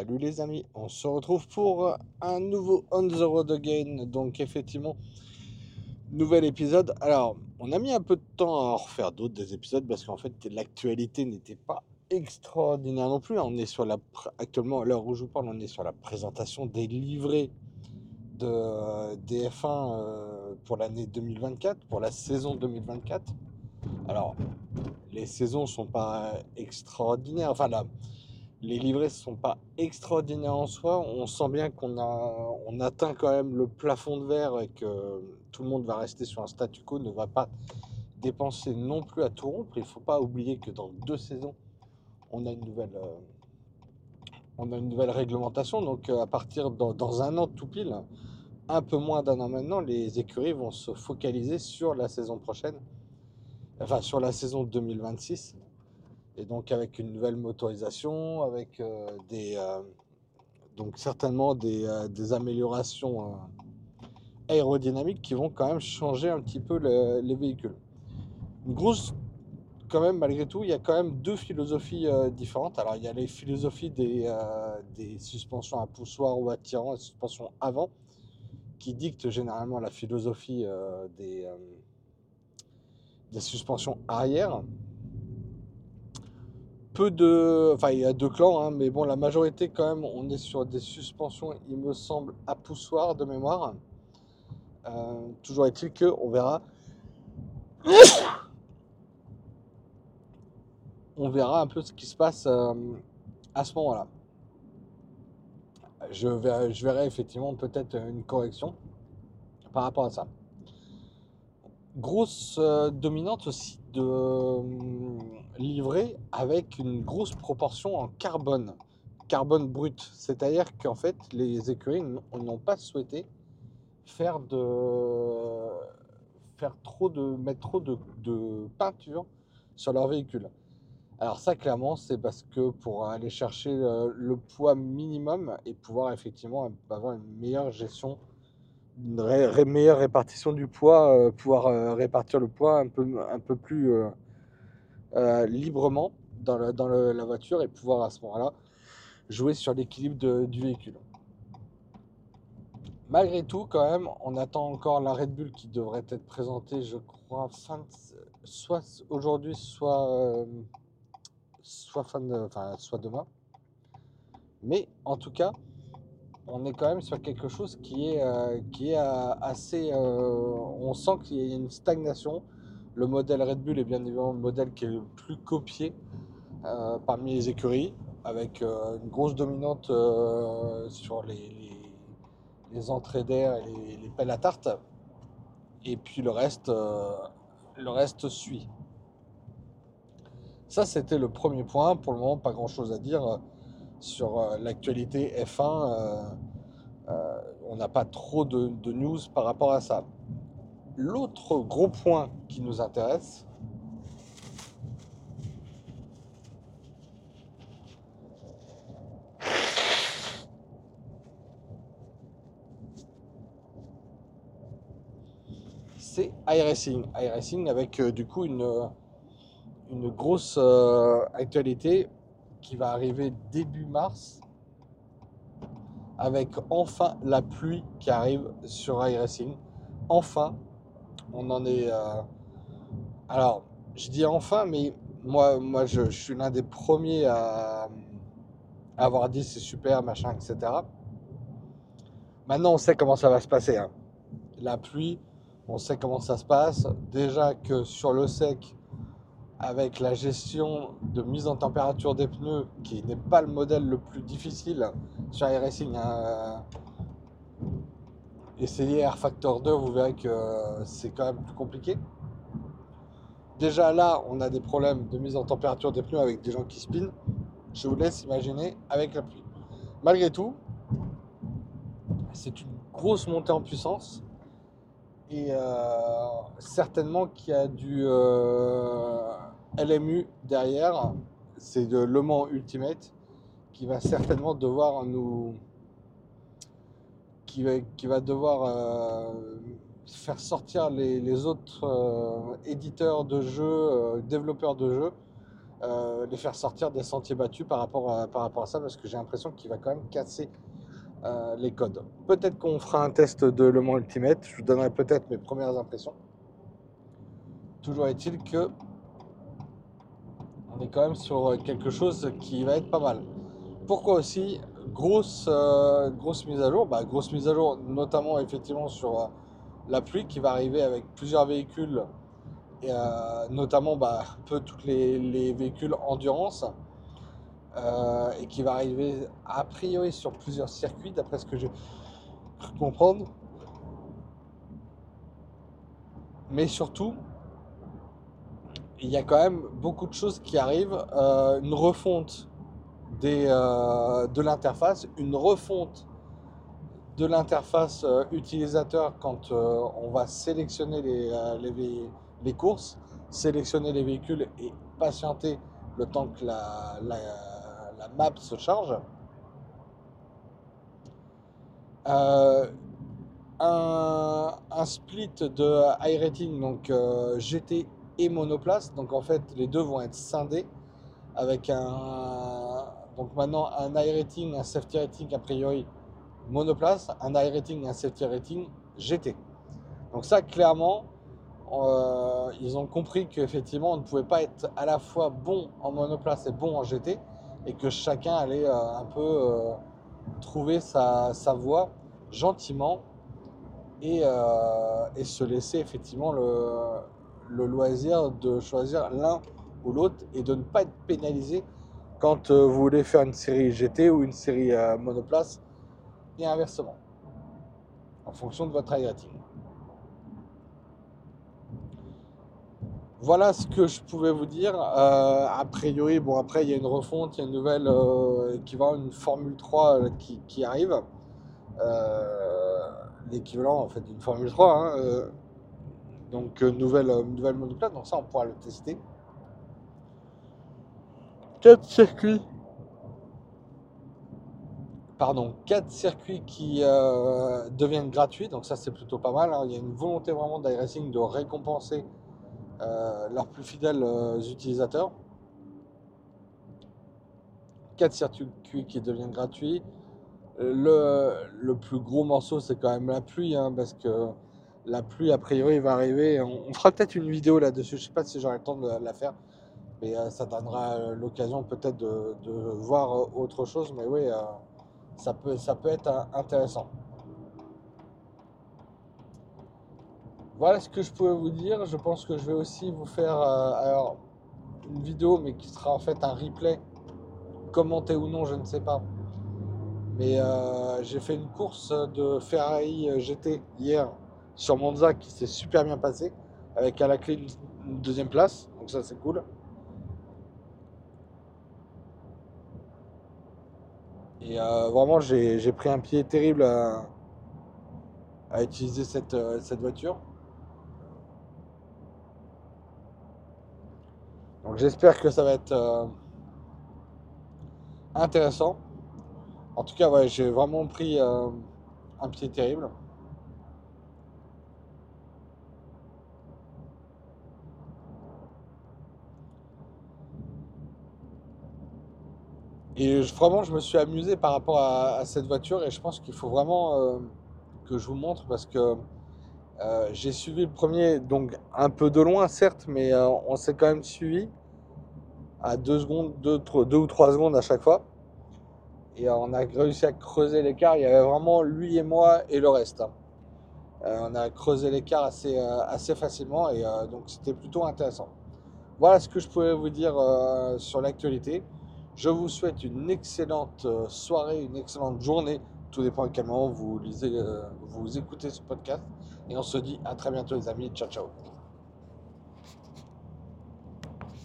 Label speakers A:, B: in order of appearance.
A: Salut les amis, on se retrouve pour un nouveau On the Road Again. Donc effectivement, nouvel épisode. Alors, on a mis un peu de temps à en refaire d'autres des épisodes parce qu'en fait l'actualité n'était pas extraordinaire non plus. On est sur la actuellement à l'heure où je vous parle, on est sur la présentation des livrets de DF1 euh, pour l'année 2024, pour la saison 2024. Alors, les saisons sont pas extraordinaires. Enfin là les livrets ne sont pas extraordinaires en soi. On sent bien qu'on a, on atteint quand même le plafond de verre et que tout le monde va rester sur un statu quo, ne va pas dépenser non plus à tout rompre. Il ne faut pas oublier que dans deux saisons, on a une nouvelle, euh, on a une nouvelle réglementation. Donc euh, à partir dans, dans, un an tout pile, un peu moins d'un an maintenant, les écuries vont se focaliser sur la saison prochaine, enfin sur la saison 2026 et donc avec une nouvelle motorisation, avec euh, des, euh, donc certainement des, euh, améliorations aérodynamiques qui vont quand même changer un petit peu les véhicules. Une grosse, quand même, malgré tout, il y a quand même deux philosophies différentes. Alors il y a les philosophies des, des suspensions à poussoir ou attirant, et suspensions avant, qui dictent généralement la philosophie des, des suspensions arrière peu de. Enfin, il y a deux clans, hein, mais bon, la majorité, quand même, on est sur des suspensions, il me semble, à poussoir de mémoire. Euh, toujours est-il que on verra. on verra un peu ce qui se passe euh, à ce moment-là. Je je verrai effectivement peut-être une correction par rapport à ça. Grosse euh, dominante aussi de livré avec une grosse proportion en carbone, carbone brut. C'est-à-dire qu'en fait, les écuries n'ont pas souhaité faire de faire trop de mettre trop de, peinture sur leur véhicule. Alors ça, clairement, c'est parce que pour aller chercher le, poids minimum et pouvoir effectivement avoir une meilleure gestion, une meilleure répartition du poids, euh, pouvoir euh, répartir le poids un peu, un peu plus euh, librement dans, la voiture et pouvoir à ce moment-là jouer sur l'équilibre du véhicule. Malgré tout, quand même, on attend encore la Red Bull qui devrait être présentée, je crois, fin soit aujourd'hui, soit, soit, fin de, enfin, soit demain. Mais en tout cas, on est quand même sur quelque chose qui est, euh, qui est assez. on sent qu'il y a une stagnation le modèle Red Bull est bien évidemment le modèle qui est le plus copié euh, parmi les écuries, avec euh, une grosse dominante euh, sur les, les, entrées d'air et les, pelles à tarte. Et puis le reste, le reste suit. Ça, c'était le premier point. Pour le moment, pas grand-chose à dire sur l'actualité F1. on n'a pas trop de news par rapport à ça. L'autre gros point qui nous intéresse, c'est iRacing. iRacing avec euh, du coup une, grosse euh, actualité qui va arriver début mars avec enfin la pluie qui arrive sur iRacing. Enfin, on en est. Euh, alors, je dis enfin, mais moi, moi je, suis l'un des premiers à, avoir dit c'est super, machin, etc. Maintenant, on sait comment ça va se passer. Hein. La pluie, on sait comment ça se passe. Déjà que sur le sec, avec la gestion de mise en température des pneus, qui n'est pas le modèle le plus difficile sur iRacing, hein, essayez Air Factor 2, vous verrez que c'est quand même plus compliqué. Déjà là, on a des problèmes de mise en température des pneus avec des gens qui spinent. Je vous laisse imaginer avec la pluie. Malgré tout, c'est une grosse montée en puissance et euh, certainement qu'il y a du euh, LMU derrière. C'est de Le Mans Ultimate qui va certainement devoir nous, qui va, devoir euh, faire sortir les, autres euh, éditeurs de jeux, euh, développeurs de jeux, les faire sortir des sentiers battus par rapport à, par rapport à ça, parce que j'ai l'impression qu'il va quand même casser les codes. Peut-être qu'on fera un test de Le Mans Ultimate, je vous donnerai peut-être mes premières impressions. Toujours est-il que on est quand même sur quelque chose qui va être pas mal. Pourquoi aussi grosse, euh, grosse mise à jour? Bah, Grosse mise à jour notamment effectivement sur euh, la pluie qui va arriver avec plusieurs véhicules, et, euh, notamment bah, un peu tous les, les véhicules endurance. Euh, et qui va arriver a priori sur plusieurs circuits, d'après ce que j'ai cru comprendre. Mais surtout, il y a quand même beaucoup de choses qui arrivent. Euh, une refonte des, euh, de l'interface, une refonte de l'interface euh, utilisateur quand on va sélectionner les, les, les courses, sélectionner les véhicules et patienter le temps que la, la, la map se charge. Un, un split de high rating, donc GT et monoplace. Donc en fait, les deux vont être scindés avec un. Donc maintenant, un high rating, un safety rating a priori monoplace, un high rating, un safety rating GT. Donc ça, clairement, euh, ils ont compris qu'effectivement, on ne pouvait pas être à la fois bon en monoplace et bon en GT, et que chacun allait euh, un peu euh, trouver sa, sa voie gentiment et, et se laisser effectivement le, le loisir de choisir l'un ou l'autre et de ne pas être pénalisé quand euh, vous voulez faire une série GT ou une série euh, monoplace et inversement en fonction de votre rating. Voilà ce que je pouvais vous dire. Euh, a priori, bon après il y a une refonte, il y a une nouvelle euh, une Formule 3 euh, qui, arrive. L'équivalent en fait d'une Formule 3. hein, euh, donc euh, nouvelle, euh, nouvelle monoplace, donc ça on pourra le tester. 4 circuits. Pardon, 4 circuits qui euh, deviennent gratuits, donc ça c'est plutôt pas mal. hein. Il y a une volonté vraiment d'iRacing de récompenser leurs plus fidèles utilisateurs. 4 circuits qui deviennent gratuits. Le, le plus gros morceau, c'est quand même la pluie, hein, parce que la pluie, a priori, va arriver. On, fera peut-être une vidéo là-dessus. Je sais pas si j'aurai le temps de la faire, mais euh, ça donnera euh, l'occasion peut-être de, voir euh, autre chose. Mais oui, ça, peut, être intéressant. Voilà ce que je pouvais vous dire. Je pense que je vais aussi vous faire une vidéo, mais qui sera en fait un replay, commenté ou non, je ne sais pas. Mais j'ai fait une course de Ferrari GT hier sur Monza qui s'est super bien passée, avec à la clé une, deuxième place, donc ça c'est cool. Et euh, vraiment j'ai pris un pied terrible à, utiliser cette, euh, cette voiture. Donc j'espère que ça va être euh, intéressant. En tout cas, ouais, j'ai vraiment pris un pied terrible. Et je- vraiment, je me suis amusé par rapport à, cette voiture et je pense qu'il faut vraiment euh, que je vous montre parce que euh, j'ai suivi le premier, donc un peu de loin certes, mais euh, on s'est quand même suivi à deux secondes, deux, tro- deux ou trois secondes à chaque fois. Et on a réussi à creuser l'écart. Il y avait vraiment lui et moi et le reste. hein. On a creusé l'écart assez, assez facilement et donc c'était plutôt intéressant. Voilà ce que je pouvais vous dire sur l'actualité. Je vous souhaite une excellente euh, soirée, une excellente journée. Tout dépend à quel moment vous lisez, euh, vous écoutez ce podcast. Et on se dit à très bientôt les amis. Ciao ciao.